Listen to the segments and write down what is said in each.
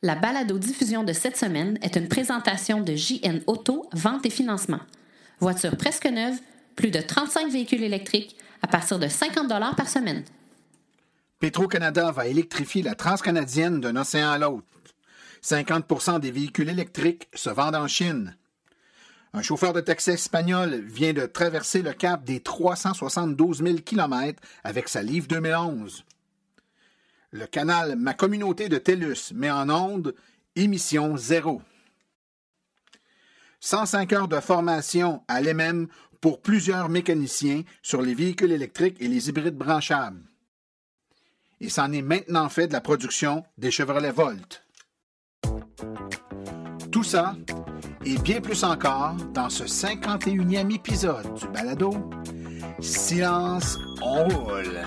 La balado-diffusion de cette semaine est une présentation de JN Auto, vente et financement. Voiture presque neuve, plus de 35 véhicules électriques à partir de 50 par semaine. Petro-Canada va électrifier la transcanadienne d'un océan à l'autre. 50% des véhicules électriques se vendent en Chine. Un chauffeur de taxi espagnol vient de traverser le cap des 372 000 km avec sa Livre 2011. Le canal Ma communauté de TELUS met en onde émission zéro. 105 heures de formation à l'EMM pour plusieurs mécaniciens sur les véhicules électriques et les hybrides branchables. Et c'en est maintenant fait de la production des Chevrolet Volt. Tout ça et bien plus encore dans ce 51e épisode du balado Silence, on roule.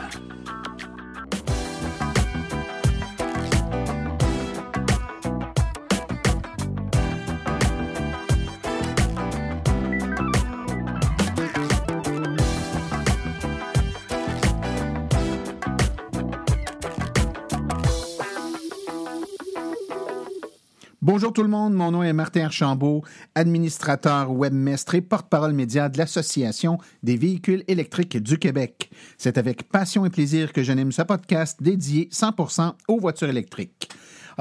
Bonjour tout le monde, mon nom est Martin Archambault, administrateur webmestre et porte-parole média de l'Association des véhicules électriques du Québec. C'est avec passion et plaisir que j'anime ce podcast dédié 100% aux voitures électriques.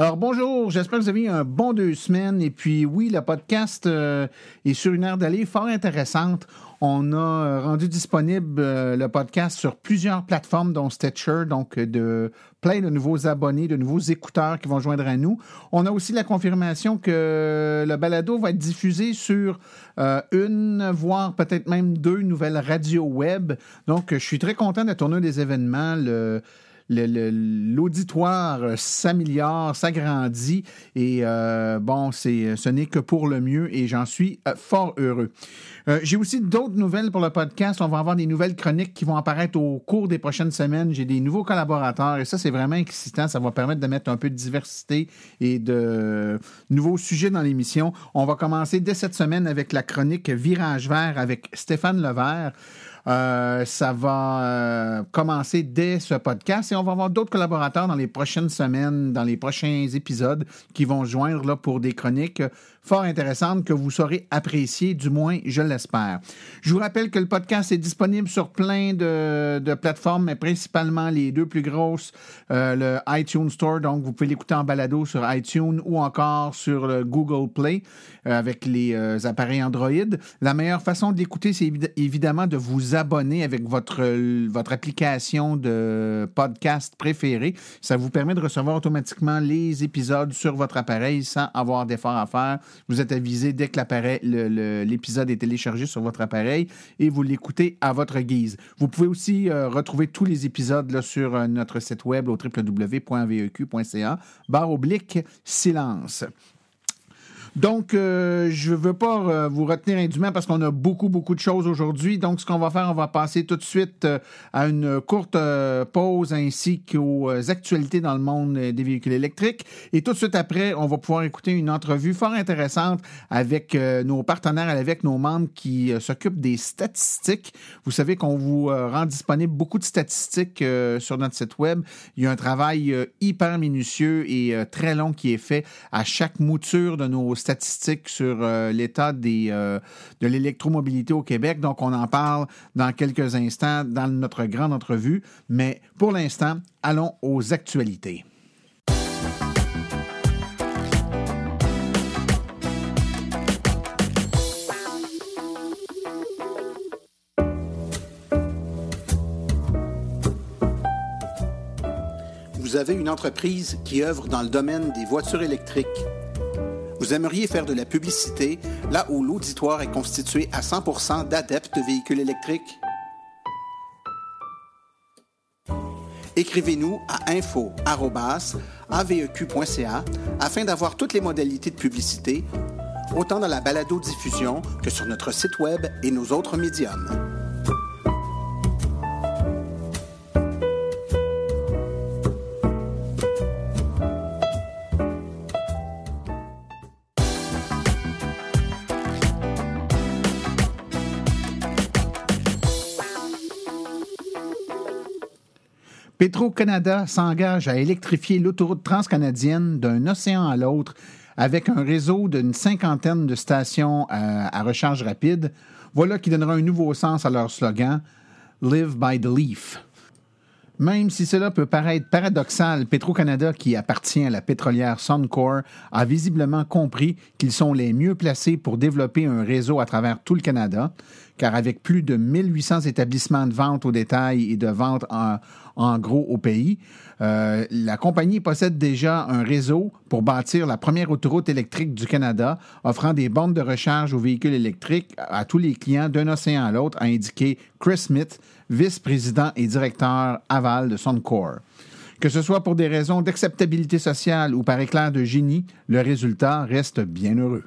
Alors bonjour, j'espère que vous avez eu un bon deux semaines. Et puis oui, le podcast euh, est sur une heure d'aller fort intéressante. On a euh, rendu disponible euh, le podcast sur plusieurs plateformes, dont Stitcher, donc de plein de nouveaux abonnés, de nouveaux écouteurs qui vont joindre à nous. On a aussi la confirmation que le balado va être diffusé sur une, voire peut-être même deux nouvelles radios web. Donc, je suis très content de tourner des événements. L'auditoire s'améliore, s'agrandit et euh, bon, ce n'est que pour le mieux et j'en suis euh, fort heureux. Euh, j'ai aussi d'autres nouvelles pour le podcast. On va avoir des nouvelles chroniques qui vont apparaître au cours des prochaines semaines. J'ai des nouveaux collaborateurs et ça, c'est vraiment excitant. Ça va permettre de mettre un peu de diversité et de nouveaux sujets dans l'émission. On va commencer dès cette semaine avec la chronique Virage vert avec Stéphane Levert. Euh, ça va euh, commencer dès ce podcast et on va avoir d'autres collaborateurs dans les prochaines semaines, dans les prochains épisodes qui vont joindre là, pour des chroniques fort intéressante que vous saurez apprécier, du moins je l'espère. Je vous rappelle que le podcast est disponible sur plein de, plateformes, mais principalement les deux plus grosses, euh, le iTunes Store, donc vous pouvez l'écouter en balado sur iTunes ou encore sur le Google Play euh, avec les euh, appareils Android. La meilleure façon de l'écouter, c'est évidemment de vous abonner avec votre, votre application de podcast préférée. Ça vous permet de recevoir automatiquement les épisodes sur votre appareil sans avoir d'effort à faire. Vous êtes avisé dès que l'épisode est téléchargé sur votre appareil et vous l'écoutez à votre guise. Vous pouvez aussi euh, retrouver tous les épisodes sur euh, notre site web au www.veq.ca, barre oblique silence. Donc, euh, je ne veux pas euh, vous retenir indûment parce qu'on a beaucoup, beaucoup de choses aujourd'hui. Donc, ce qu'on va faire, on va passer tout de suite euh, à une courte pause ainsi qu'aux actualités dans le monde des véhicules électriques. Et tout de suite après, on va pouvoir écouter une entrevue fort intéressante avec nos partenaires, avec nos membres qui s'occupent des statistiques. Vous savez qu'on vous rend disponible beaucoup de statistiques sur notre site web. Il y a un travail hyper minutieux et très long qui est fait à chaque mouture de nos statistiques sur euh, l'état euh, de l'électromobilité au Québec. Donc, on en parle dans quelques instants dans notre grande entrevue. Mais pour l'instant, allons aux actualités. Vous avez une entreprise qui œuvre dans le domaine des voitures électriques vous aimeriez faire de la publicité là où l'auditoire est constitué à 100% d'adeptes de véhicules électriques? Écrivez-nous à info.aveq.ca afin d'avoir toutes les modalités de publicité, autant dans la balado-diffusion que sur notre site Web et nos autres médiums. Petro-Canada s'engage à électrifier l'autoroute transcanadienne d'un océan à l'autre avec un réseau d'une cinquantaine de stations à, à, recharge rapide. Voilà qui donnera un nouveau sens à leur slogan Live by the Leaf. Même si cela peut paraître paradoxal, Petro-Canada, qui appartient à la pétrolière Suncor, a visiblement compris qu'ils sont les mieux placés pour développer un réseau à travers tout le Canada, car avec plus de 1800 établissements de vente au détail et de vente en, gros au pays, euh, la compagnie possède déjà un réseau pour bâtir la première autoroute électrique du Canada, offrant des bandes de recharge aux véhicules électriques à tous les clients d'un océan à l'autre, a indiqué Chris Smith, vice-président et directeur aval de Suncor. Que ce soit pour des raisons d'acceptabilité sociale ou par éclair de génie, le résultat reste bien heureux.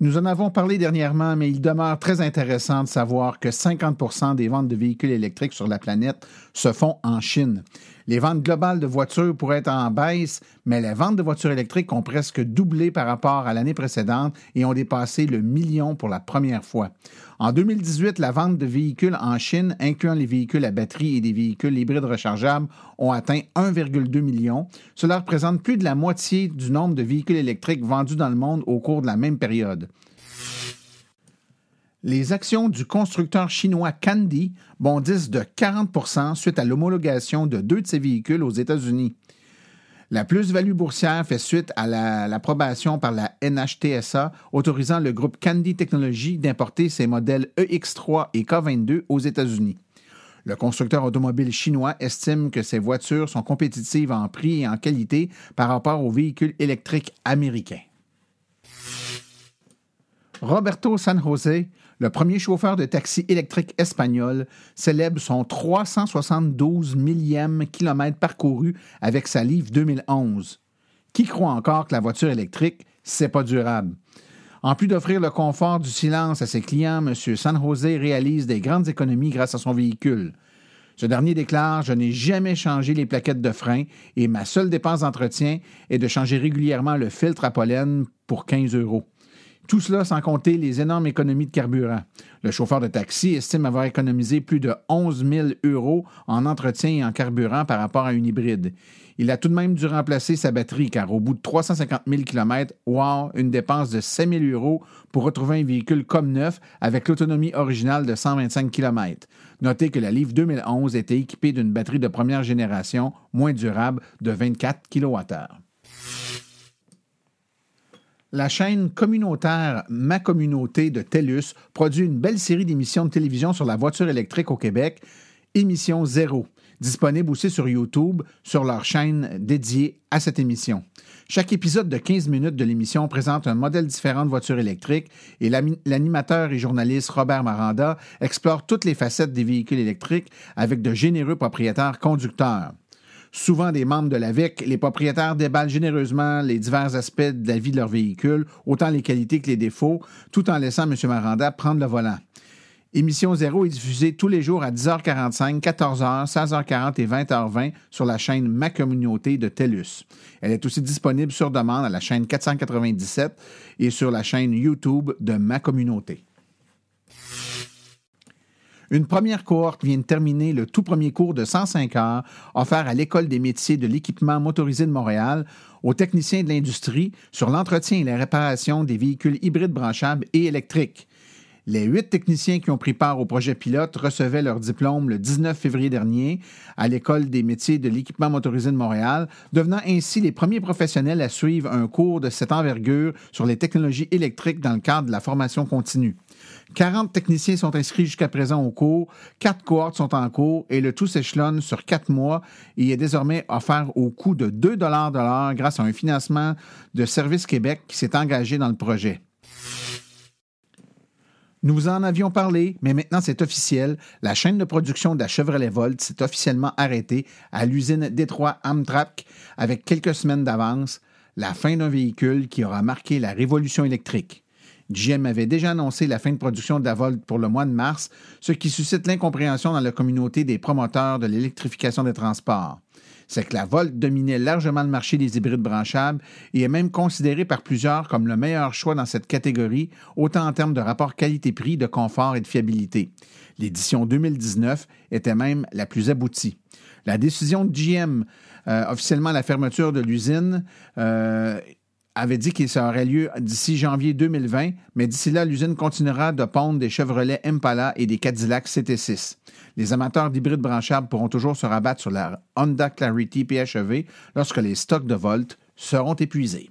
Nous en avons parlé dernièrement, mais il demeure très intéressant de savoir que 50% des ventes de véhicules électriques sur la planète se font en Chine. Les ventes globales de voitures pourraient être en baisse, mais les ventes de voitures électriques ont presque doublé par rapport à l'année précédente et ont dépassé le million pour la première fois. En 2018, la vente de véhicules en Chine, incluant les véhicules à batterie et des véhicules hybrides rechargeables, ont atteint 1,2 million. Cela représente plus de la moitié du nombre de véhicules électriques vendus dans le monde au cours de la même période. Les actions du constructeur chinois Candy bondissent de 40% suite à l'homologation de deux de ses véhicules aux États-Unis. La plus-value boursière fait suite à l'approbation par la NHTSA autorisant le groupe Candy Technologies d'importer ses modèles EX3 et K22 aux États-Unis. Le constructeur automobile chinois estime que ses voitures sont compétitives en prix et en qualité par rapport aux véhicules électriques américains. Roberto San Jose, le premier chauffeur de taxi électrique espagnol, célèbre son 372 millième kilomètre parcouru avec sa Leaf 2011. Qui croit encore que la voiture électrique, c'est pas durable? En plus d'offrir le confort du silence à ses clients, M. San Jose réalise des grandes économies grâce à son véhicule. Ce dernier déclare Je n'ai jamais changé les plaquettes de frein et ma seule dépense d'entretien est de changer régulièrement le filtre à pollen pour 15 euros. Tout cela sans compter les énormes économies de carburant. Le chauffeur de taxi estime avoir économisé plus de 11 000 euros en entretien et en carburant par rapport à une hybride. Il a tout de même dû remplacer sa batterie car au bout de 350 000 km, wow, une dépense de 5 000 euros pour retrouver un véhicule comme neuf avec l'autonomie originale de 125 km. Notez que la Leaf 2011 était équipée d'une batterie de première génération moins durable de 24 kWh. La chaîne communautaire Ma Communauté de TELUS produit une belle série d'émissions de télévision sur la voiture électrique au Québec, Émission Zéro, disponible aussi sur YouTube sur leur chaîne dédiée à cette émission. Chaque épisode de 15 minutes de l'émission présente un modèle différent de voiture électrique et l'animateur et journaliste Robert Maranda explore toutes les facettes des véhicules électriques avec de généreux propriétaires conducteurs souvent des membres de la VIC, les propriétaires déballent généreusement les divers aspects de la vie de leur véhicule, autant les qualités que les défauts, tout en laissant M. Maranda prendre le volant. Émission Zéro est diffusée tous les jours à 10h45, 14h, 16h40 et 20h20 sur la chaîne Ma Communauté de TELUS. Elle est aussi disponible sur demande à la chaîne 497 et sur la chaîne YouTube de Ma Communauté. Une première cohorte vient de terminer le tout premier cours de 105 heures offert à l'École des métiers de l'équipement motorisé de Montréal aux techniciens de l'industrie sur l'entretien et la réparation des véhicules hybrides branchables et électriques. Les huit techniciens qui ont pris part au projet pilote recevaient leur diplôme le 19 février dernier à l'École des métiers de l'équipement motorisé de Montréal, devenant ainsi les premiers professionnels à suivre un cours de cette envergure sur les technologies électriques dans le cadre de la formation continue. 40 techniciens sont inscrits jusqu'à présent au cours, quatre cohortes sont en cours et le tout s'échelonne sur quatre mois et est désormais offert au coût de 2 de l'heure grâce à un financement de Service Québec qui s'est engagé dans le projet. Nous en avions parlé, mais maintenant c'est officiel. La chaîne de production de la Chevrolet Volt s'est officiellement arrêtée à l'usine Détroit Amtrak avec quelques semaines d'avance. La fin d'un véhicule qui aura marqué la révolution électrique. GM avait déjà annoncé la fin de production de la Volt pour le mois de mars, ce qui suscite l'incompréhension dans la communauté des promoteurs de l'électrification des transports. c'est que la Volt dominait largement le marché des hybrides branchables et est même considérée par plusieurs comme le meilleur choix dans cette catégorie, autant en termes de rapport qualité-prix, de confort et de fiabilité. L'édition 2019 était même la plus aboutie. La décision de GM, euh, officiellement la fermeture de l'usine, euh, avait dit qu'il aurait lieu d'ici janvier 2020, mais d'ici là, l'usine continuera de pondre des Chevrolet Impala et des Cadillac CT6. Les amateurs d'hybrides branchables pourront toujours se rabattre sur la Honda Clarity PHEV lorsque les stocks de Volt seront épuisés.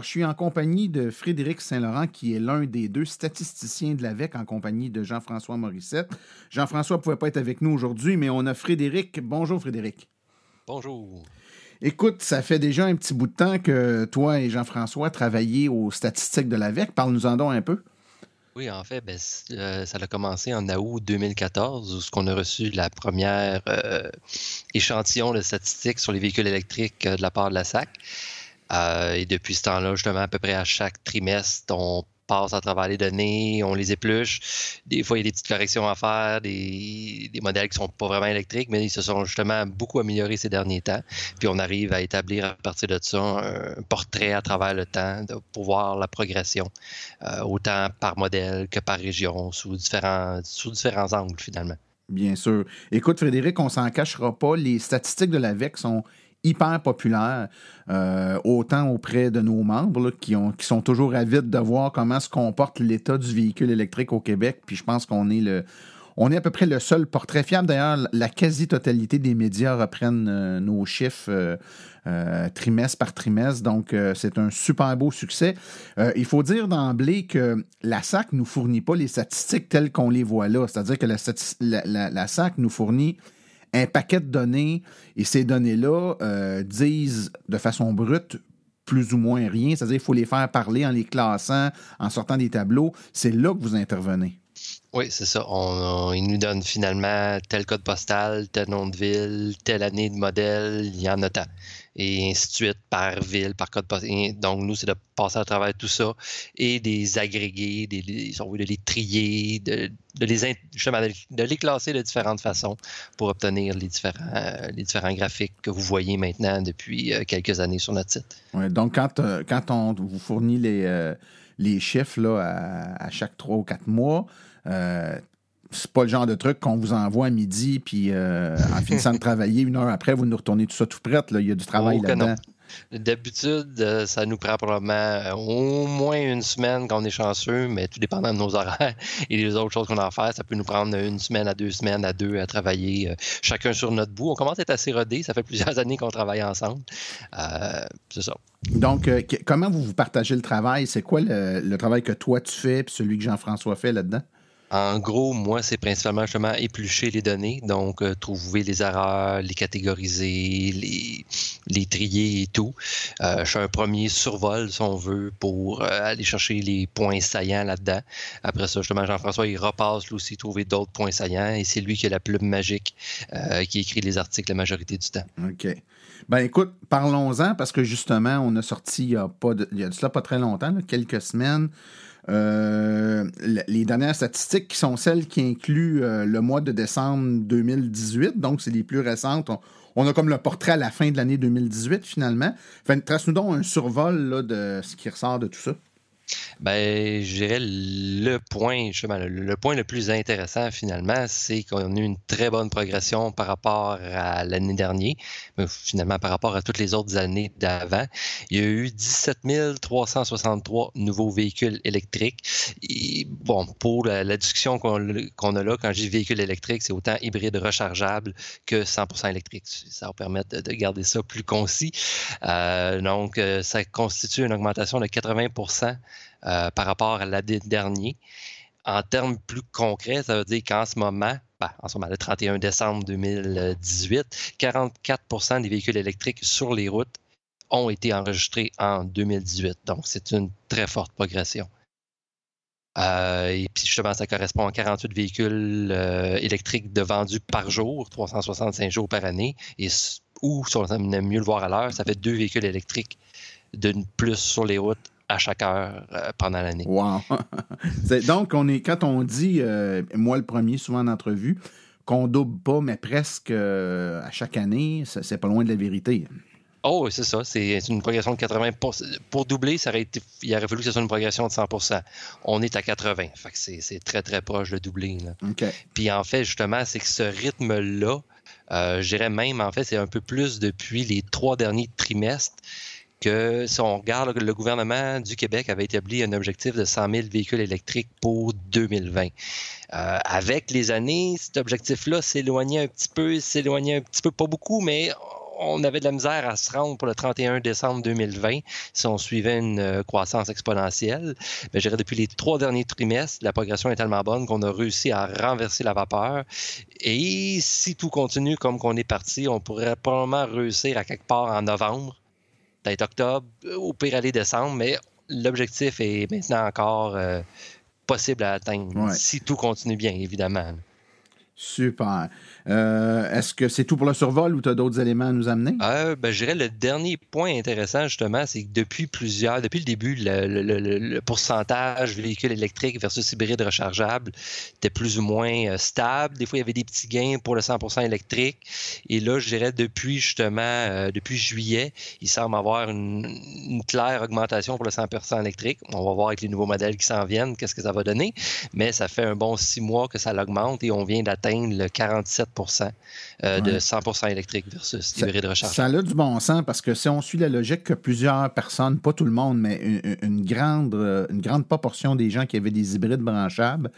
Alors, je suis en compagnie de Frédéric Saint-Laurent, qui est l'un des deux statisticiens de l'AVEC, en compagnie de Jean-François Morissette. Jean-François ne pouvait pas être avec nous aujourd'hui, mais on a Frédéric. Bonjour, Frédéric. Bonjour. Écoute, ça fait déjà un petit bout de temps que toi et Jean-François travaillez aux statistiques de l'AVEC. Parle-nous-en donc un peu. Oui, en fait, ben, euh, ça a commencé en août 2014, où on a reçu la première euh, échantillon de statistiques sur les véhicules électriques euh, de la part de la SAC. Euh, et depuis ce temps-là, justement, à peu près à chaque trimestre, on passe à travers les données, on les épluche. Des fois, il y a des petites corrections à faire, des, modèles qui ne sont pas vraiment électriques, mais ils se sont justement beaucoup améliorés ces derniers temps. Puis on arrive à établir à partir de ça un portrait à travers le temps pour voir la progression, euh, autant par modèle que par région, sous différents, sous différents angles finalement. Bien sûr. Écoute, Frédéric, on s'en cachera pas. Les statistiques de l'AVEC sont hyper populaire, euh, autant auprès de nos membres qui, ont, qui sont toujours avides de voir comment se comporte l'état du véhicule électrique au Québec. Puis je pense qu'on est le. On est à peu près le seul portrait fiable. D'ailleurs, la quasi-totalité des médias reprennent euh, nos chiffres euh, trimestre par trimestre. Donc, c'est un super beau succès. il faut dire d'emblée que la SAC ne nous fournit pas les statistiques telles qu'on les voit là. C'est-à-dire que la, la, la SAC nous fournit un paquet de données et ces données-là euh, disent de façon brute plus ou moins rien. C'est-à-dire qu'il faut les faire parler en les classant, en sortant des tableaux. C'est là que vous intervenez. Oui, c'est ça. On, il nous donne finalement tel code postal, tel nom de ville, telle année de modèle, il y en a tant. Et ainsi de suite, par ville, par code postal. Donc, nous, c'est de passer à travers tout ça et des agréger, des, de les trier, de, les, de les classer de différentes façons pour obtenir les différents, les différents graphiques que vous voyez maintenant depuis euh, quelques années sur notre site. Donc, quand, euh, quand on vous fournit les, euh, les chiffres là, à, chaque trois ou quatre mois, euh, c'est pas le genre de truc qu'on vous envoie à midi, puis euh, en finissant de travailler, une heure après, vous nous retournez tout ça tout prêt. Là. Il y a du travail oh, là-dedans. D'habitude, euh, ça nous prend probablement au moins une semaine quand on est chanceux, mais tout dépendant de nos horaires et les autres choses qu'on a à faire, ça peut nous prendre une semaine à deux semaines à deux à travailler chacun sur notre bout. On commence à être assez rodés, ça fait plusieurs années qu'on travaille ensemble. c'est ça. Donc, comment vous vous partagez le travail? C'est quoi le, le, travail que toi tu fais et celui que Jean-François fait là-dedans? En gros, moi, c'est principalement justement éplucher les données, donc euh, trouver les erreurs, les catégoriser, les, trier et tout. Euh, je fais un premier survol, si on veut, pour euh, aller chercher les points saillants là-dedans. Après ça, justement, Jean-François, il repasse lui aussi trouver d'autres points saillants et c'est lui qui a la plume magique qui écrit les articles la majorité du temps. OK. Ben écoute, parlons-en parce que justement, on a sorti il y a, pas de, il y a cela pas très longtemps, quelques semaines, euh, les dernières statistiques qui sont celles qui incluent euh, le mois de décembre 2018, donc c'est les plus récentes. on a comme le portrait à la fin de l'année 2018, finalement. Fait, trace-nous donc un survol de ce qui ressort de tout ça. Ben, je dirais le point, le, point le plus intéressant finalement, c'est qu'on a eu une très bonne progression par rapport à l'année dernière, mais finalement par rapport à toutes les autres années d'avant. Il y a eu 17 363 nouveaux véhicules électriques. bon, pour la, discussion qu'on a là, quand je dis véhicule électrique, c'est autant hybride rechargeable que 100% électrique. Ça va permettre de, garder ça plus concis. Euh, donc, euh, ça constitue une augmentation de 80 euh, par rapport à l'année dernière. En termes plus concrets, ça veut dire qu'en ce moment, ben, en ce moment, le 31 décembre 2018, 44% des véhicules électriques sur les routes ont été enregistrés en 2018. Donc, c'est une très forte progression. Euh, et puis justement, ça correspond à 48 véhicules euh, électriques de vendus par jour, 365 jours par année. Et ou, si on aime mieux le voir à l'heure, ça fait deux véhicules électriques de plus sur les routes à chaque heure euh, pendant l'année. Wow! Donc, on est, quand on dit, euh, moi le premier, souvent en entrevue, qu'on double pas, mais presque euh, à chaque année, c'est pas loin de la vérité. Oh, c'est ça. C'est une progression de 80 Pour doubler, ça aurait été, il aurait fallu que ce soit une progression de 100% On est à 80. Fait que c'est très, très proche de doubler. Puis en fait, justement, c'est que ce rythme-là, je dirais même, en fait, c'est un peu plus depuis les trois derniers trimestres que si on regarde, le gouvernement du Québec avait établi un objectif de 100 000 véhicules électriques pour 2020. Euh, avec les années, cet objectif-là s'éloignait un petit peu, s'éloignait un petit peu, pas beaucoup, mais on avait de la misère à se rendre pour le 31 décembre 2020 si on suivait une euh, croissance exponentielle. Mais je depuis les trois derniers trimestres, la progression est tellement bonne qu'on a réussi à renverser la vapeur. Et si tout continue comme qu'on est parti, on pourrait probablement réussir à quelque part en novembre peut-être octobre, au pire aller décembre, mais l'objectif est maintenant encore euh, possible à atteindre si tout continue bien, évidemment. Super. Euh, est-ce que c'est tout pour le survol ou tu as d'autres éléments à nous amener? Euh, ben, je dirais le dernier point intéressant, justement, c'est que depuis plusieurs, depuis le début, le, pourcentage véhicules électriques versus hybrides rechargeables était plus ou moins euh, stable. Des fois, il y avait des petits gains pour le 100% électrique. Et là, je dirais depuis justement, depuis juillet, il semble avoir une, claire augmentation pour le 100% électrique. On va voir avec les nouveaux modèles qui s'en viennent, qu'est-ce que ça va donner. Mais ça fait un bon six mois que ça l'augmente et on vient d'atteindre le 47 euh, de 100 électrique versus hybride recharge. Ça a du bon sens parce que si on suit la logique que plusieurs personnes, pas tout le monde, mais une, grande, euh, une grande proportion des gens qui avaient des hybrides branchables,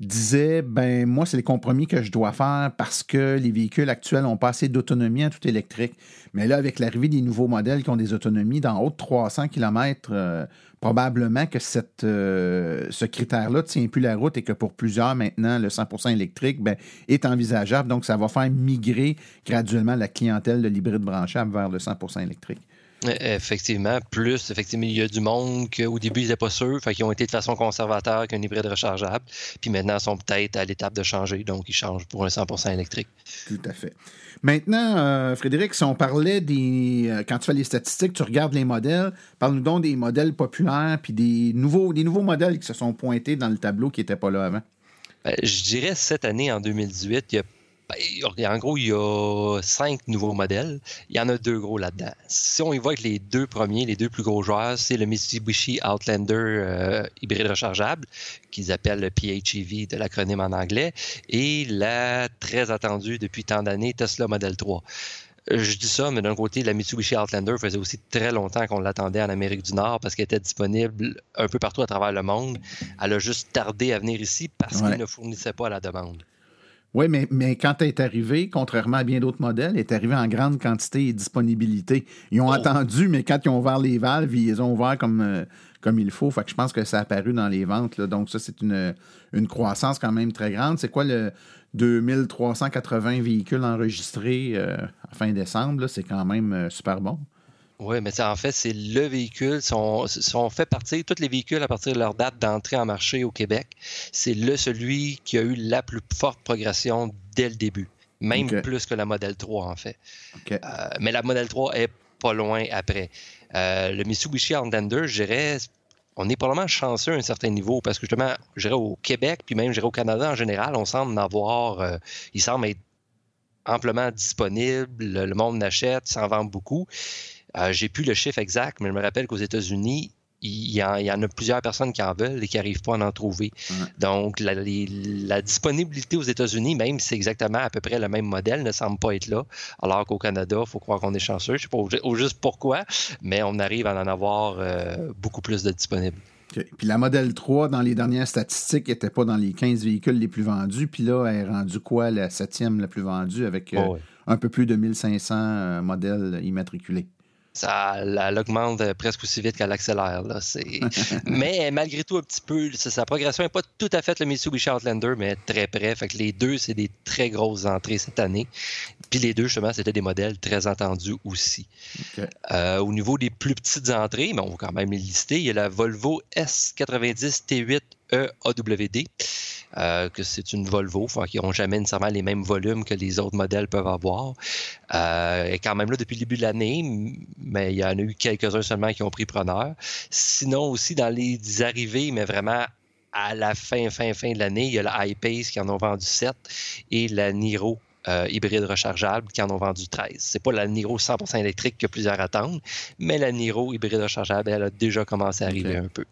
disaient ben moi c'est les compromis que je dois faire parce que les véhicules actuels ont pas assez d'autonomie en tout électrique. Mais là avec l'arrivée des nouveaux modèles qui ont des autonomies d'en haut de 300 km probablement que cette, euh, ce critère-là tient plus la route et que pour plusieurs, maintenant, le 100% électrique ben, est envisageable. Donc, ça va faire migrer graduellement la clientèle de l'hybride branchable vers le 100% électrique. Effectivement, plus, effectivement, il y a du monde qu'au début, ils n'étaient pas sûrs, fait qu'ils ont été de façon conservateur qu'un hybride rechargeable, puis maintenant, ils sont peut-être à l'étape de changer, donc ils changent pour un 100% électrique. Tout à fait. Maintenant, euh, Frédéric, si on parlait des. Euh, quand tu fais les statistiques, tu regardes les modèles, parle-nous donc des modèles populaires, puis des nouveaux, des nouveaux modèles qui se sont pointés dans le tableau qui n'étaient pas là avant. Ben, je dirais cette année, en 2018, il y a en gros, il y a cinq nouveaux modèles. Il y en a deux gros là-dedans. Si on y voit avec les deux premiers, les deux plus gros joueurs, c'est le Mitsubishi Outlander euh, hybride rechargeable, qu'ils appellent le PHEV de l'acronyme en anglais, et la très attendue depuis tant d'années Tesla Model 3 je dis ça, mais d'un côté, la Mitsubishi Outlander faisait aussi très longtemps qu'on l'attendait en Amérique du Nord parce qu'elle était disponible un peu partout à travers le monde. Elle a juste tardé à venir ici parce qu'elle ne fournissait pas à la demande. Oui, mais, mais quand elle est arrivée, contrairement à bien d'autres modèles, elle est arrivée en grande quantité et disponibilité. Ils ont oh. attendu, mais quand ils ont ouvert les valves, ils les ont ouverts comme, euh, comme il faut. Fait que je pense que ça a apparu dans les ventes. Donc, ça, c'est une, une croissance quand même très grande. C'est quoi le 2380 véhicules enregistrés euh, à fin décembre? C'est quand même euh, super bon. Oui, mais en fait, c'est le véhicule. Si on, fait partir tous les véhicules à partir de leur date d'entrée en marché au Québec, c'est le celui qui a eu la plus forte progression dès le début. Même plus que la Model 3, en fait. Euh, mais la Model 3 est pas loin après. Euh, le Mitsubishi Outlander, je dirais, on est probablement chanceux à un certain niveau parce que justement, je dirais au Québec, puis même je dirais au Canada en général, on semble en avoir, euh, il semble être amplement disponibles, le monde n'achète, s'en vend beaucoup. Euh, j'ai plus le chiffre exact, mais je me rappelle qu'aux États-Unis, il y, en, a plusieurs personnes qui en veulent et qui n'arrivent pas à en trouver. Donc, la, disponibilité aux États-Unis, même si c'est exactement à peu près le même modèle, ne semble pas être là. Alors qu'au Canada, il faut croire qu'on est chanceux. Je ne sais pas juste pourquoi, mais on arrive à en avoir euh, beaucoup plus de disponibles. Puis la modèle 3, dans les dernières statistiques, n'était pas dans les 15 véhicules les plus vendus. Puis là, elle est rendue quoi, la septième la plus vendue, avec euh, oh un peu plus de 1500 euh, modèles immatriculés? Ça elle, augmente presque aussi vite qu'elle accélère. Là. mais malgré tout, un petit peu, sa progression n'est pas tout à fait le Mitsubishi Outlander, mais très près. Fait que les deux, c'est des très grosses entrées cette année. Puis les deux, justement, c'était des modèles très entendus aussi. Euh, au niveau des plus petites entrées, mais on va quand même les lister, il y a la Volvo S90 T8 EAWD. Euh, que c'est une Volvo, qui n'ont jamais nécessairement les mêmes volumes que les autres modèles peuvent avoir. Euh, elle est quand même là depuis le début de l'année, mais il y en a eu quelques-uns seulement qui ont pris preneur. Sinon aussi dans les arrivées, mais vraiment à la fin, fin, fin de l'année, il y a la iPace qui en ont vendu 7 et la Niro euh, hybride rechargeable qui en ont vendu 13. C'est pas la Niro 100% électrique que plusieurs attendent, mais la Niro hybride rechargeable, elle a déjà commencé à arriver un peu.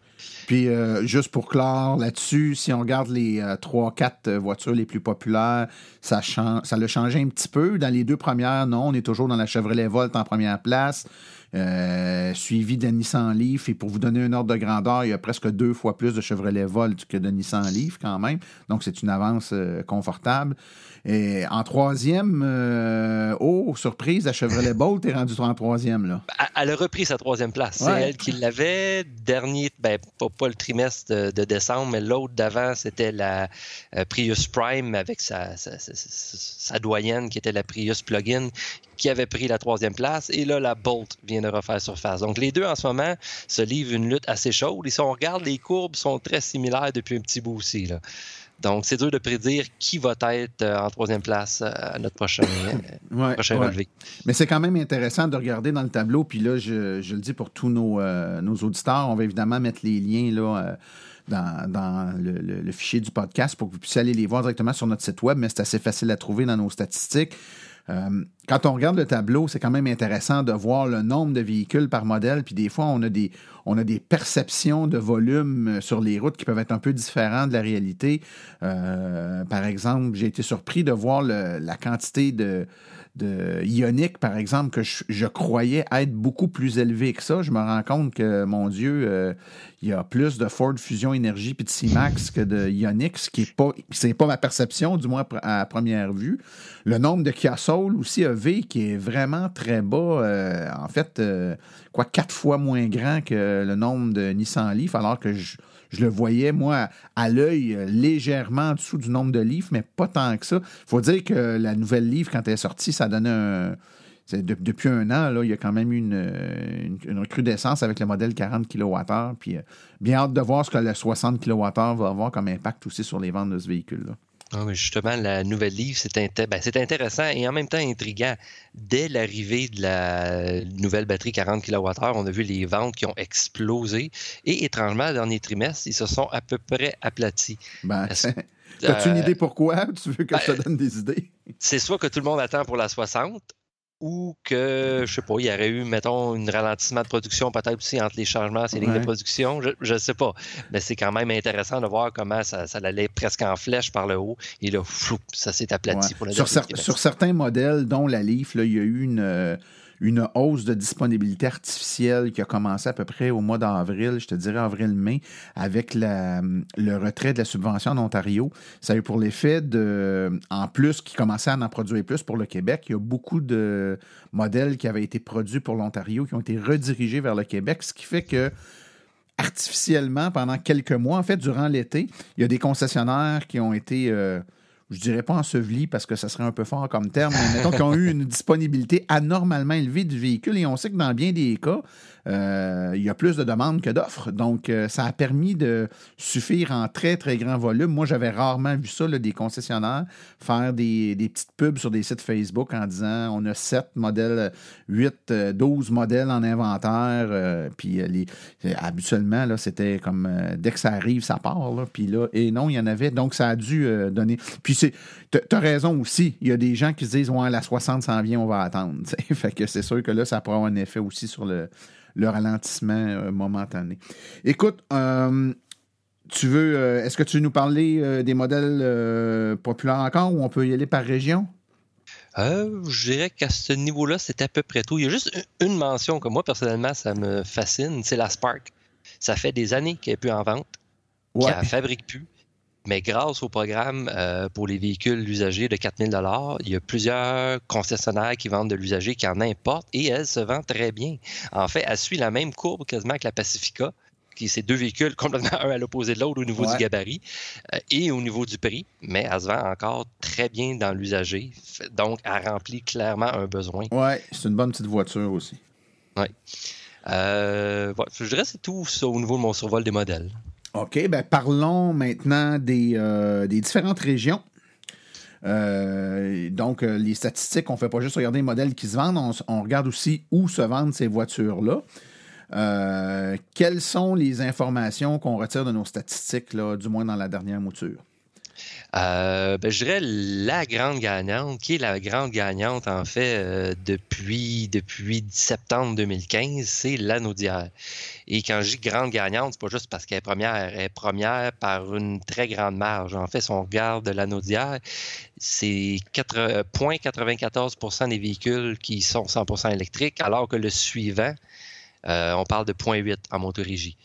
Puis, euh, juste pour clore là-dessus, si on regarde les euh, trois, 3-4 voitures les plus populaires, ça, change, ça l'a changé un petit peu. Dans les deux premières, non, on est toujours dans la Chevrolet Volt en première place. Suivi de Nissan Leaf. Et pour vous donner un ordre de grandeur, il y a presque deux fois plus de Chevrolet Volt que de Nissan Leaf quand même. Donc, c'est une avance confortable. Et en troisième, euh, oh, surprise, la Chevrolet Bolt est rendue en troisième. Là. Elle a repris sa troisième place. C'est elle qui l'avait. Dernier, ben, pas, le trimestre de, décembre, mais l'autre d'avant, c'était la euh, Prius Prime avec sa, sa, doyenne qui était la Prius Plug-in qui avait pris la troisième place. Et là, la Bolt vient de refaire surface. Donc, les deux, en ce moment, se livrent une lutte assez chaude. Et si on regarde, les courbes sont très similaires depuis un petit bout aussi. Là. Donc, c'est dur de prédire qui va être euh, en troisième place euh, à notre prochain, euh, prochain relevé. Mais c'est quand même intéressant de regarder dans le tableau. Puis là, je, le dis pour tous nos, nos, auditeurs, on va évidemment mettre les liens là, dans, le, fichier du podcast pour que vous puissiez aller les voir directement sur notre site web. Mais c'est assez facile à trouver dans nos statistiques. Euh, quand on regarde le tableau, c'est quand même intéressant de voir le nombre de véhicules par modèle. Puis des fois, on a des, on a des perceptions de volume euh, sur les routes qui peuvent être un peu différentes de la réalité. Euh, par exemple, j'ai été surpris de voir la quantité de, de par exemple, que je, croyais être beaucoup plus élevé que ça. Je me rends compte que, mon Dieu, euh, il y a plus de Ford Fusion Energy puis de C-Max que de Ioniq, ce qui n'est pas, pas ma perception, du moins à première vue. Le nombre de Kia Soul aussi Qui est vraiment très bas, euh, en fait, euh, quoi, quatre fois moins grand que le nombre de Nissan Leaf, alors que je, le voyais, moi, à l'œil, euh, légèrement en dessous du nombre de livres, mais pas tant que ça. Faut dire que la nouvelle livre, quand elle est sortie, ça donnait un. depuis un an, là, il y a quand même une, recrudescence avec le modèle 40 kWh. Puis bien hâte de voir ce que le 60 kWh va avoir comme impact aussi sur les ventes de ce véhicule-là. Ah justement, la nouvelle livre, ben, c'est intéressant et en même temps intriguant. Dès l'arrivée de la nouvelle batterie 40 kWh, on a vu les ventes qui ont explosé et étrangement, le dernier trimestre, ils se sont à peu près aplatis. Ben, As-tu une idée pourquoi? Tu veux que je te ben, donne des idées? C'est soit que tout le monde attend pour la 60 ou que, je sais pas, il y aurait eu, mettons, un ralentissement de production, peut-être aussi entre les changements ces lignes de production, je ne sais pas. Mais c'est quand même intéressant de voir comment ça, ça, allait presque en flèche par le haut, et là, ça s'est aplati pour la sur, sur certains modèles, dont la Leaf, là, il y a eu une, euh, une hausse de disponibilité artificielle qui a commencé à peu près au mois d'avril, je te dirais avril-mai, avec le retrait de la subvention en Ontario. Ça a eu pour l'effet de, en plus, qui commençait à en produire plus pour le Québec. Il y a beaucoup de modèles qui avaient été produits pour l'Ontario qui ont été redirigés vers le Québec, ce qui fait que artificiellement, pendant quelques mois, en fait, durant l'été, il y a des concessionnaires qui ont été... Euh, je dirais pas ensevelis parce que ça serait un peu fort comme terme, mais mettons qu'ils ont eu une disponibilité anormalement élevée du véhicule et on sait que dans bien des cas, euh, il y a plus de demandes que d'offres. Donc, euh, ça a permis de suffire en très, très grand volume. Moi, j'avais rarement vu ça, des concessionnaires faire des, petites pubs sur des sites Facebook en disant on a 7 modèles, 8, 12 euh, modèles en inventaire. puis, habituellement, là, c'était comme dès que ça arrive, ça part. puis là, et non, il y en avait. Donc, ça a dû donner. Puis, c'est, t'as raison aussi. Il y a des gens qui se disent, ouais, la 60 s'en vient, on va attendre. Fait que c'est sûr que là, ça avoir un effet aussi sur le, le ralentissement euh, momentané. Écoute, euh, tu veux, euh, est-ce que tu veux nous parler des modèles populaires encore ou on peut y aller par région? je dirais qu'à ce niveau-là, c'est à peu près tout. Il y a juste une mention que moi, personnellement, ça me fascine, c'est la Spark. Ça fait des années qu'elle n'est plus en vente, qu'elle ne fabrique plus. Mais grâce au programme pour les véhicules usagés de 4000 il y a plusieurs concessionnaires qui vendent de l'usager qui en importent et elle se vend très bien. En fait, elle suit la même courbe quasiment que la Pacifica qui c'est deux véhicules complètement un à l'opposé de l'autre au niveau du gabarit euh, et au niveau du prix, mais elle se vend encore très bien dans l'usager. Donc, elle remplit clairement un besoin. Oui, c'est une bonne petite voiture aussi. Oui. Euh, je dirais que c'est tout ça au niveau de mon survol des modèles. OK, ben parlons maintenant des, euh, différentes régions. donc, les statistiques, on ne fait pas juste regarder les modèles qui se vendent, on, regarde aussi où se vendent ces voitures-là. Euh, quelles sont les informations qu'on retire de nos statistiques, là, du moins dans la dernière mouture? Euh, ben, je dirais la grande gagnante, qui est la grande gagnante en fait euh, depuis, depuis septembre 2015, c'est l'anodière. Et quand je dis grande gagnante, c'est pas juste parce qu'elle est première, elle est première par une très grande marge. En fait, si on regarde l'anodière, c'est 0,94% des véhicules qui sont 100% électriques, alors que le suivant, euh, on parle de 0.8 en motorégie.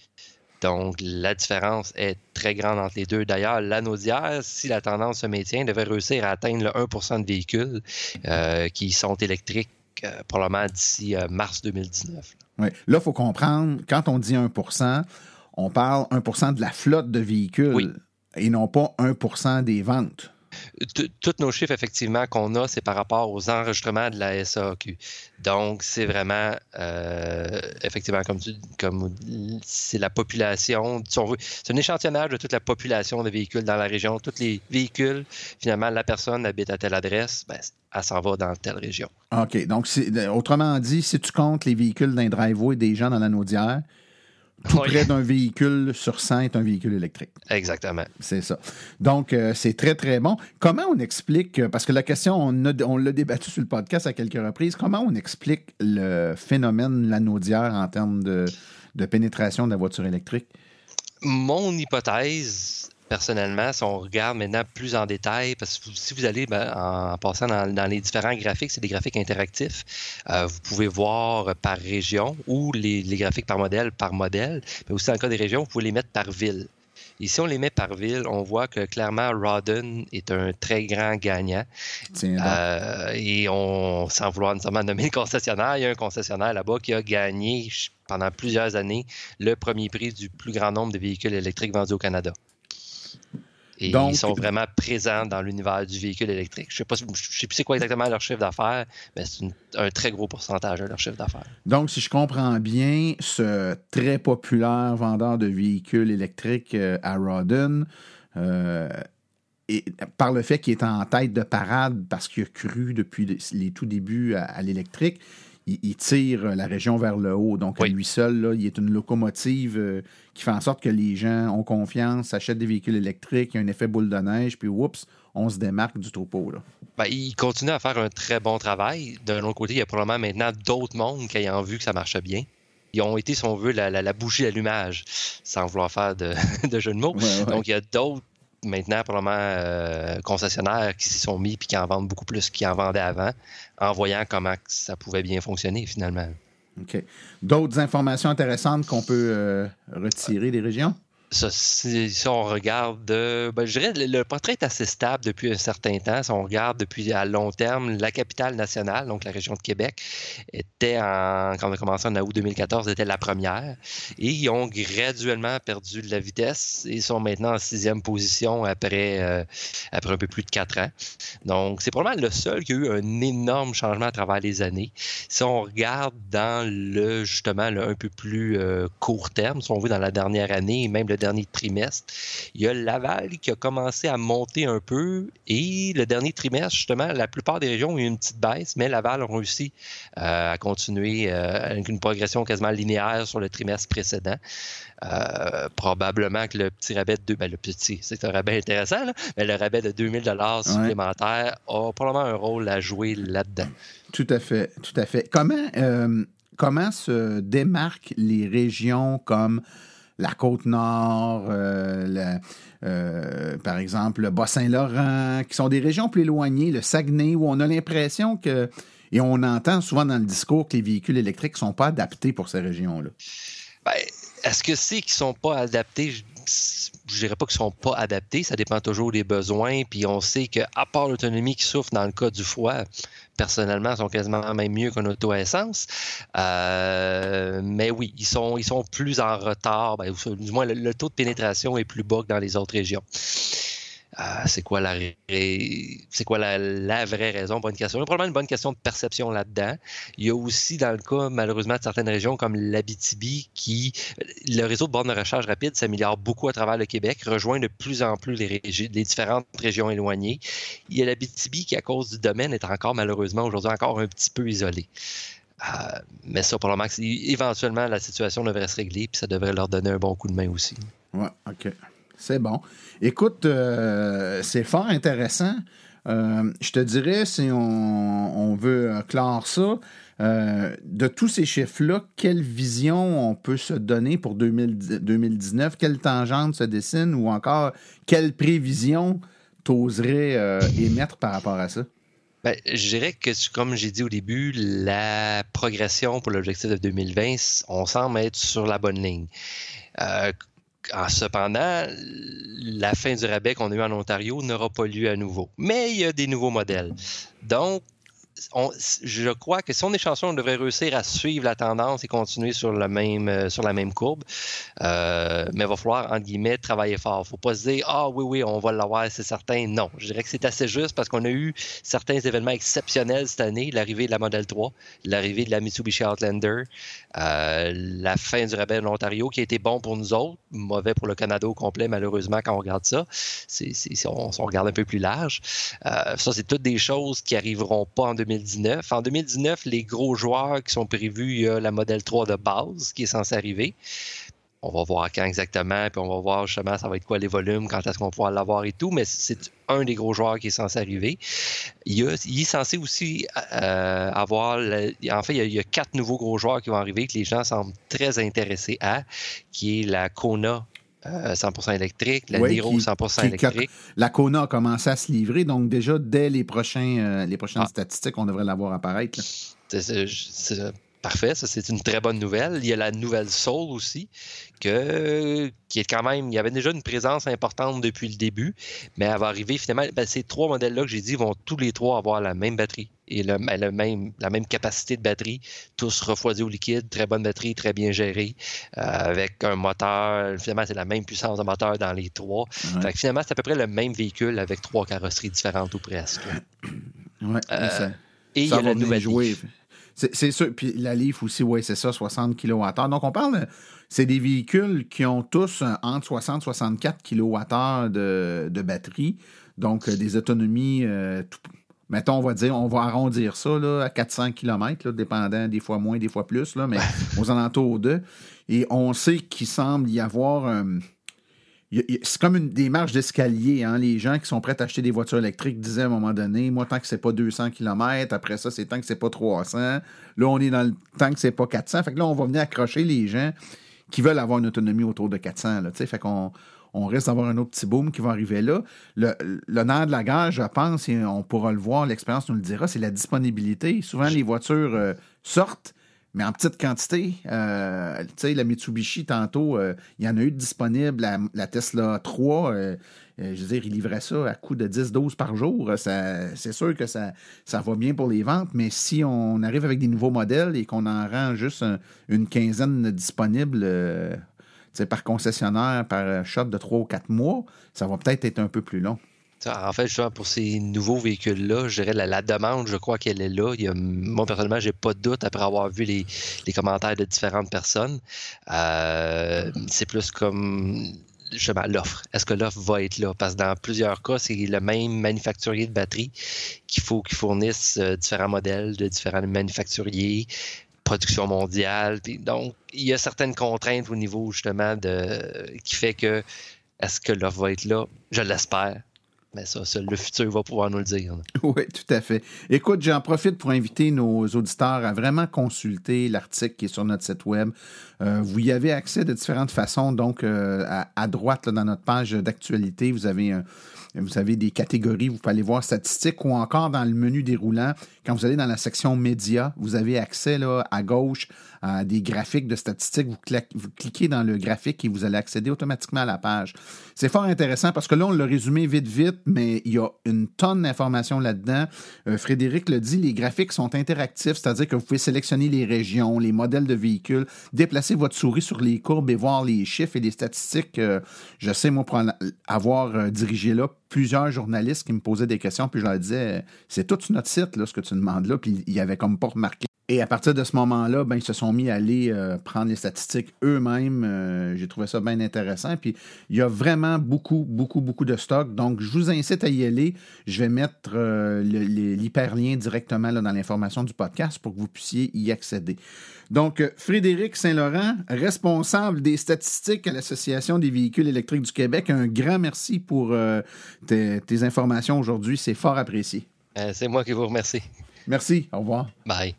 Donc, la différence est très grande entre les deux. D'ailleurs, l'anodière, si la tendance se maintient, devrait réussir à atteindre le 1% de véhicules euh, qui sont électriques euh, probablement d'ici mars 2019. Oui. Là, il faut comprendre, quand on dit 1% on parle 1% de la flotte de véhicules et non pas 1% des ventes tous nos chiffres, effectivement, qu'on a, c'est par rapport aux enregistrements de la SAQ. Donc, c'est vraiment, euh, effectivement, comme tu comme c'est la population, c'est un échantillonnage de toute la population de véhicules dans la région. Tous les véhicules, finalement, la personne habite à telle adresse, ben, elle s'en va dans telle région. OK. Donc, autrement dit, si tu comptes les véhicules d'un driveway des gens dans la Naudière, tout près d'un véhicule sur 100 est un véhicule électrique. Exactement. C'est ça. Donc, euh, c'est très, très bon. Comment on explique, euh, parce que la question, on, l'a débattu sur le podcast à quelques reprises, comment on explique le phénomène lanaudière en termes de, de pénétration de la voiture électrique? Mon hypothèse, personnellement, si on regarde maintenant plus en détail, parce que si vous allez ben, en, passant dans, les différents graphiques, c'est des graphiques interactifs, euh, vous pouvez voir par région ou les, graphiques par modèle par modèle, mais aussi dans le cas des régions, vous pouvez les mettre par ville. Et si on les met par ville, on voit que clairement Rodden est un très grand gagnant. Euh, et on, sans vouloir nécessairement nommer le concessionnaire, il y a un concessionnaire là-bas qui a gagné pendant plusieurs années le premier prix du plus grand nombre de véhicules électriques vendus au Canada. Et ils sont vraiment présents dans l'univers du véhicule électrique. Je ne sais, pas, je sais plus c'est quoi exactement leur chiffre d'affaires, mais c'est un très gros pourcentage de leur chiffre d'affaires. Donc, si je comprends bien, ce très populaire vendeur de véhicules électriques euh, à Rodden, euh, et par le fait qu'il est en tête de parade parce qu'il a cru depuis les tout débuts à l'électrique, il, tire la région vers le haut. Donc, lui seul, là, il est une locomotive euh, qui fait en sorte que les gens ont confiance, achètent des véhicules électriques, il y a un effet boule de neige, puis oups, on se démarque du troupeau. Là. Ben, il continue à faire un très bon travail. D'un autre côté, il y a probablement maintenant d'autres mondes qui ayant vu que ça marchait bien. Ils ont été, si on veut, la, la, bougie d'allumage, sans vouloir faire de, jeu de mots. Donc, il y a d'autres maintenant probablement euh, concessionnaires qui s'y sont mis puis qui en vendent beaucoup plus qu'ils en vendaient avant, en voyant comment ça pouvait bien fonctionner finalement. OK. D'autres informations intéressantes qu'on peut euh, retirer des régions? Ça, si, on regarde, ben, je dirais le, portrait est assez stable depuis un certain temps. Si on regarde depuis à long terme, la capitale nationale, donc la région de Québec, était en, quand on a commencé en août 2014, était la première. Et ils ont graduellement perdu de la vitesse et sont maintenant en sixième position après, euh, après un peu plus de quatre ans. Donc, c'est probablement le seul qui a eu un énorme changement à travers les années. Si on regarde dans le, justement, le un peu plus euh, court terme, si on veut, dans la dernière année, même le dernier trimestre. Il y a Laval qui a commencé à monter un peu et le dernier trimestre, justement, la plupart des régions ont eu une petite baisse, mais Laval a réussi euh, à continuer euh, avec une progression quasiment linéaire sur le trimestre précédent. Euh, probablement que le petit rabais de deux, ben le petit, c'est un rabais intéressant, mais le rabais de 2000 dollars supplémentaires a probablement un rôle à jouer là-dedans. Tout à fait, tout à fait. Comment, comment se démarquent les régions comme la Côte-Nord, euh, par exemple le Bas-Saint-Laurent, qui sont des régions plus éloignées, le Saguenay, où on a l'impression que, et on entend souvent dans le discours que les véhicules électriques ne sont pas adaptés pour ces régions-là. Ben, est-ce que c'est qu'ils sont pas adaptés? Je, dirais pas qu'ils sont pas adaptés, ça dépend toujours des besoins. Puis on sait qu'à part l'autonomie qui souffre dans le cas du foie, personnellement, ils sont quasiment même mieux qu'un auto essence. Euh, mais oui, ils sont, ils sont plus en retard. Ben, du moins, le, taux de pénétration est plus bas que dans les autres régions. Ah, c'est quoi la vraie raison? Pour une question? Il y a probablement une bonne question de perception là-dedans. Il y a aussi, dans le cas, malheureusement, de certaines régions comme l'Abitibi, qui le réseau de bornes de recharge rapide s'améliore beaucoup à travers le Québec, rejoint de plus en plus les, différentes régions éloignées. Il y a l'Abitibi qui, à cause du domaine, est encore malheureusement aujourd'hui encore un petit peu isolé. Euh, mais ça, probablement, éventuellement, la situation devrait se régler, puis ça devrait leur donner un bon coup de main aussi. Ouais, OK. C'est bon. Écoute, euh, c'est fort intéressant. Euh, je te dirais, si on, veut clore ça, euh, de tous ces chiffres-là, quelle vision on peut se donner pour 2019? Quelle tangente se dessine ou encore quelle prévision t'oserais émettre par rapport à ça? Ben, je dirais que, comme j'ai dit au début, la progression pour l'objectif de 2020, on semble être sur la bonne ligne. Cependant, la fin du rabais qu'on a eu en Ontario n'aura pas lieu à nouveau. Mais il y a des nouveaux modèles. Donc, je crois que si on est chanceux, on devrait réussir à suivre la tendance et continuer sur, le même, euh, sur la même courbe. Euh, mais il va falloir, entre guillemets, travailler fort. Il ne faut pas se dire Ah oui, oui, on va l'avoir, c'est certain. Non. Je dirais que c'est assez juste parce qu'on a eu certains événements exceptionnels cette année l'arrivée de la Model 3, l'arrivée de la Mitsubishi Outlander, euh, la fin du rabais de l'Ontario qui a été bon pour nous autres, mauvais pour le Canada au complet, malheureusement, quand on regarde ça. C'est, on, regarde un peu plus large. ça, c'est toutes des choses qui n'arriveront pas en 2019 en 2019, les gros joueurs qui sont prévus, il y a la Model 3 de base qui est censée arriver. On va voir quand exactement, puis on va voir justement ça va être quoi les volumes, quand est-ce qu'on pouvoir l'avoir et tout, mais c'est un des gros joueurs qui est censé arriver. Il, est censé aussi euh, avoir, en fait, il y, a, quatre nouveaux gros joueurs qui vont arriver que les gens semblent très intéressés à, qui est la Kona 100% euh, électrique, la Niro 100% électrique. la Kona a commencé à se livrer, donc déjà dès les, prochains, euh, les prochaines ah. statistiques, on devrait l'avoir apparaître. C'est parfait, ça c'est une très bonne nouvelle. Il y a la nouvelle Soul aussi, que, qui est quand même, il y avait déjà une présence importante depuis le début, mais elle va arriver finalement, ben, ces trois modèles-là que j'ai dit vont tous les trois avoir la même batterie et le, ben, même, la même capacité de batterie, tous refroidis au liquide, très bonne batterie, très bien gérée, euh, avec un moteur, finalement c'est la même puissance de moteur dans les trois. finalement c'est à peu près le même véhicule avec trois carrosseries différentes ou presque. Ouais, euh, et il y a la nouvelle jouer. C'est sûr. Puis la Leaf aussi, oui, c'est ça, 60 kWh. Donc, on parle, c'est des véhicules qui ont tous entre 60 et 64 kWh de, de batterie. Donc, euh, des autonomies, euh, mettons, on va dire, on va arrondir ça là, à 400 km, là, dépendant des fois moins, des fois plus, là, mais aux alentours de. Et on sait qu'il semble y avoir. Euh, c'est comme une démarche d'escalier. Hein? Les gens qui sont prêts à acheter des voitures électriques disaient à un moment donné, moi, tant que c'est pas 200 km, après ça, c'est tant que c'est pas 300. Là, on est dans le temps que c'est pas 400. Fait que là, on va venir accrocher les gens qui veulent avoir une autonomie autour de 400. Là, fait qu'on on risque d'avoir un autre petit boom qui va arriver là. Le, le nerf de la guerre, je pense, et on pourra le voir, l'expérience nous le dira, c'est la disponibilité. Souvent, les voitures euh, sortent, mais en petite quantité. Euh, tu sais, la Mitsubishi, tantôt, euh, il y en a eu disponible. La, Tesla 3, euh, je veux dire, il livrait ça à coût de 10-12 par jour. c'est sûr que ça, ça va bien pour les ventes, mais si on arrive avec des nouveaux modèles et qu'on en rend juste une quinzaine disponibles par concessionnaire, par shop de 3 ou 4 mois, ça va peut-être être un peu plus long. En fait, justement, pour ces nouveaux véhicules-là, je dirais la, demande, je crois qu'elle est là. Moi, personnellement, j'ai pas de doute après avoir vu les, commentaires de différentes personnes. Euh, c'est plus comme justement l'offre. Est-ce que l'offre va être là? Parce que dans plusieurs cas, c'est le même manufacturier de batterie qu'il faut qu'il fournisse euh, différents modèles de différents manufacturiers, production mondiale. donc, il y a certaines contraintes au niveau justement qui fait que est-ce que l'offre va être là? Je l'espère. Mais ça, le futur va pouvoir nous le dire. Oui, tout à fait. Écoute, j'en profite pour inviter nos auditeurs à vraiment consulter l'article qui est sur notre site web. Euh, vous y avez accès de différentes façons. Donc, euh, à, droite, dans notre page d'actualité, vous avez vous avez des catégories, vous pouvez aller voir statistiques ou encore dans le menu déroulant, quand vous allez dans la section médias, vous avez accès là, à gauche des graphiques de statistiques. Vous, cliquez dans le graphique et vous allez accéder automatiquement à la page. C'est fort intéressant parce que là, on l'a résumé vite, vite, mais il y a une tonne d'informations là-dedans. Euh, Frédéric le dit, les graphiques sont interactifs, c'est-à-dire que vous pouvez sélectionner les régions, les modèles de véhicules, déplacer votre souris sur les courbes et voir les chiffres et les statistiques. Euh, je sais, moi, pour avoir euh, dirigé là, plusieurs journalistes qui me posaient des questions, puis je leur disais, c'est tout notre site, là, ce que tu demandes là, puis il y avait comme pas remarqué. Et à partir de ce moment-là, ben, ils se sont mis à aller euh, prendre les statistiques eux-mêmes. Euh, j'ai trouvé ça bien intéressant. Puis il y a vraiment beaucoup, beaucoup, beaucoup de stock. Donc, je vous incite à y aller. Je vais mettre euh, l'hyperlien directement là, dans l'information du podcast pour que vous puissiez y accéder. Donc, Frédéric Saint-Laurent, responsable des statistiques à l'Association des véhicules électriques du Québec, un grand merci pour tes, tes, informations aujourd'hui. C'est fort apprécié. C'est moi qui vous remercie. Merci. Au revoir. Bye.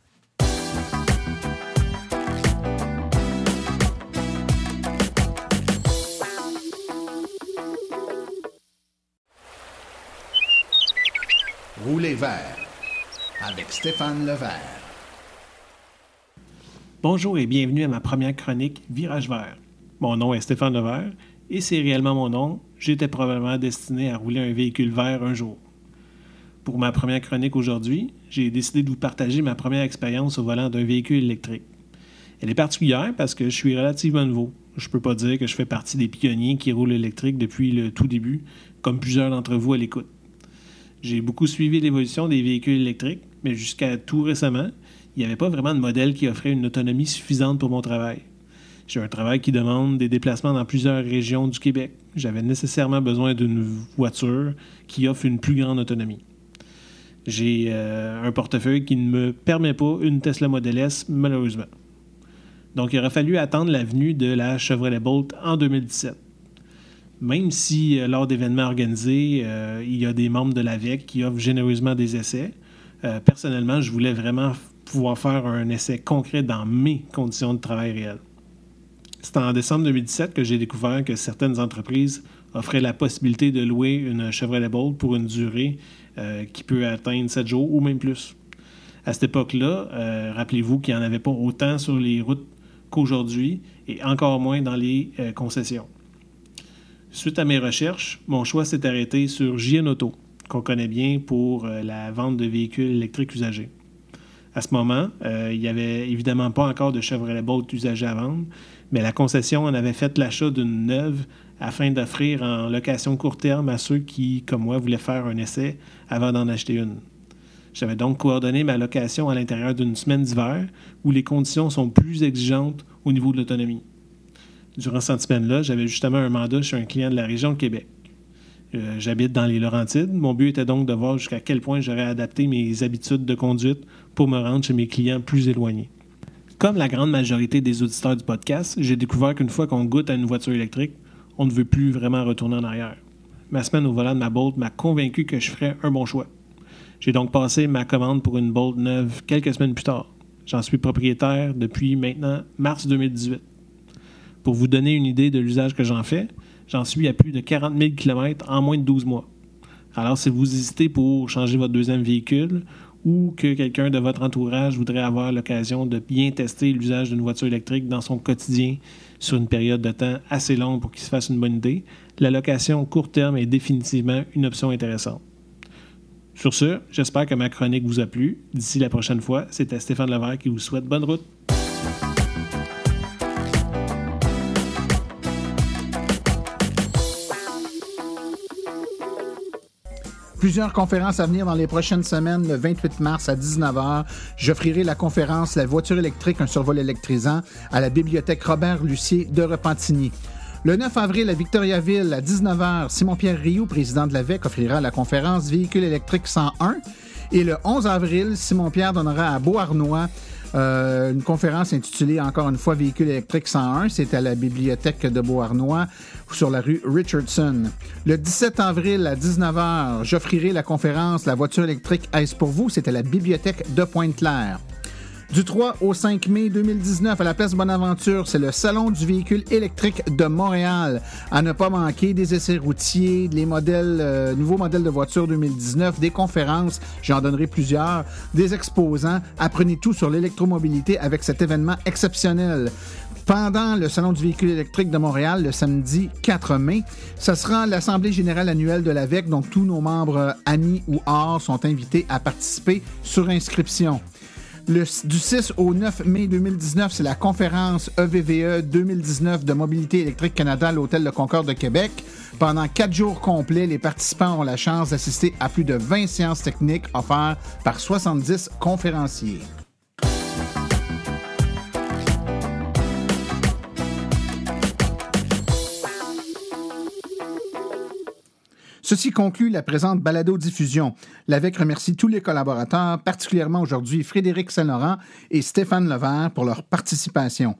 Rouler vert avec Stéphane Levert. Bonjour et bienvenue à ma première chronique Virage vert. Mon nom est Stéphane Levert et c'est réellement mon nom. J'étais probablement destiné à rouler un véhicule vert un jour. Pour ma première chronique aujourd'hui, j'ai décidé de vous partager ma première expérience au volant d'un véhicule électrique. Elle est particulière parce que je suis relativement nouveau. Je ne peux pas dire que je fais partie des pionniers qui roulent électrique depuis le tout début, comme plusieurs d'entre vous à l'écoute. J'ai beaucoup suivi l'évolution des véhicules électriques, mais jusqu'à tout récemment, il n'y avait pas vraiment de modèle qui offrait une autonomie suffisante pour mon travail. J'ai un travail qui demande des déplacements dans plusieurs régions du Québec. J'avais nécessairement besoin d'une voiture qui offre une plus grande autonomie. J'ai euh, un portefeuille qui ne me permet pas une Tesla Model S, malheureusement. Donc, il aurait fallu attendre la venue de la Chevrolet Bolt en 2017 même si euh, lors d'événements organisés, euh, il y a des membres de l'AVEC qui offrent généreusement des essais, euh, personnellement, je voulais vraiment pouvoir faire un essai concret dans mes conditions de travail réelles. C'est en décembre 2017 que j'ai découvert que certaines entreprises offraient la possibilité de louer une Chevrolet Bolt pour une durée qui peut atteindre 7 jours ou même plus. À cette époque-là, rappelez-vous qu'il n'y en avait pas autant sur les routes qu'aujourd'hui et encore moins dans les concessions. Suite à mes recherches, mon choix s'est arrêté sur JN Auto, qu'on connaît bien pour euh, la vente de véhicules électriques usagés. À ce moment, euh, il n'y avait évidemment pas encore de Chevrolet Bolt usagé à vendre, mais la concession en avait fait l'achat d'une neuve afin d'offrir en location court terme à ceux qui, comme moi, voulaient faire un essai avant d'en acheter une. J'avais donc coordonné ma location à l'intérieur d'une semaine d'hiver où les conditions sont plus exigeantes au niveau de l'autonomie durant cette semaine-là, j'avais justement un mandat chez un client de la région de Québec. Euh, j'habite dans les Laurentides. Mon but était donc de voir jusqu'à quel point j'aurais adapté mes habitudes de conduite pour me rendre chez mes clients plus éloignés. Comme la grande majorité des auditeurs du podcast, j'ai découvert qu'une fois qu'on goûte à une voiture électrique, on ne veut plus vraiment retourner en arrière. Ma semaine au volant de ma Bolt m'a convaincu que je ferais un bon choix. J'ai donc passé ma commande pour une Bolt neuve quelques semaines plus tard. J'en suis propriétaire depuis maintenant mars 2018. Pour vous donner une idée de l'usage que j'en fais, j'en suis à plus de 40 000 km en moins de 12 mois. Alors, si vous hésitez pour changer votre deuxième véhicule ou que quelqu'un de votre entourage voudrait avoir l'occasion de bien tester l'usage d'une voiture électrique dans son quotidien sur une période de temps assez longue pour qu'il se fasse une bonne idée, la location court terme est définitivement une option intéressante. Sur ce, j'espère que ma chronique vous a plu. D'ici la prochaine fois, c'était Stéphane Levert qui vous souhaite bonne route. Plusieurs conférences à venir dans les prochaines semaines. Le 28 mars à 19h, j'offrirai la conférence La voiture électrique, un survol électrisant à la bibliothèque Robert Lucier de Repentigny. Le 9 avril, à Victoriaville, à 19h, Simon-Pierre Rioux, président de l'AVEC, offrira la conférence Véhicules électriques 101. Et le 11 avril, Simon-Pierre donnera à Beauharnois euh, une conférence intitulée encore une fois Véhicules électriques 101. C'est à la bibliothèque de Beauharnois sur la rue Richardson. Le 17 avril à 19h, j'offrirai la conférence La voiture électrique est pour vous? C'est à la bibliothèque de Pointe-Claire. Du 3 au 5 mai 2019 à la place Bonaventure, c'est le Salon du véhicule électrique de Montréal. À ne pas manquer des essais routiers, les modèles, euh, nouveaux modèles de voitures 2019, des conférences, j'en donnerai plusieurs, des exposants. Apprenez tout sur l'électromobilité avec cet événement exceptionnel pendant le Salon du véhicule électrique de Montréal le samedi 4 mai. Ce sera l'Assemblée générale annuelle de l'AVEC, dont tous nos membres amis ou hors sont invités à participer sur inscription. Le, du 6 au 9 mai 2019, c'est la conférence E EVVE 2019 de Mobilité électrique Canada à l'Hôtel Le Concorde de Québec. Pendant quatre jours complets, les participants ont la chance d'assister à plus de 20 séances techniques offertes par 70 conférenciers. Ceci conclut la présente balado-diffusion. L'AVEC remercie tous les collaborateurs, particulièrement aujourd'hui Frédéric Saint-Laurent et Stéphane Levert pour leur participation.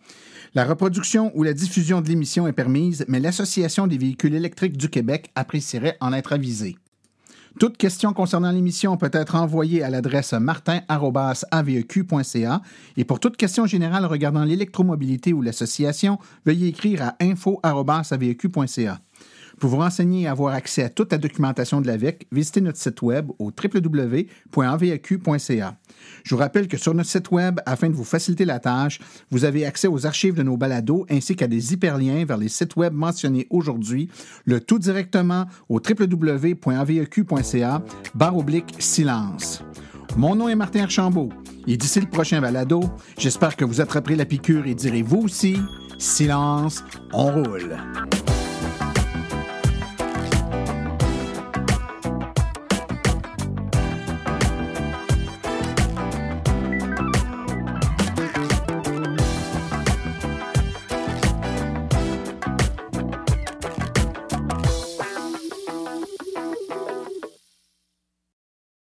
La reproduction ou la diffusion de l'émission est permise, mais l'Association des véhicules électriques du Québec apprécierait en être avisée. Toute question concernant l'émission peut être envoyée à l'adresse martin.aveq.ca et pour toute question générale regardant l'électromobilité ou l'association, veuillez écrire à info.aveq.ca. Pour vous renseigner et avoir accès à toute la documentation de l'AVEC, visitez notre site web au www.avaq.ca. Je vous rappelle que sur notre site web, afin de vous faciliter la tâche, vous avez accès aux archives de nos balados ainsi qu'à des hyperliens vers les sites web mentionnés aujourd'hui, le tout directement au www.avaq.ca barre oblique silence. Mon nom est Martin Archambault et d'ici le prochain balado, j'espère que vous attraperez la piqûre et direz vous aussi, silence, on roule.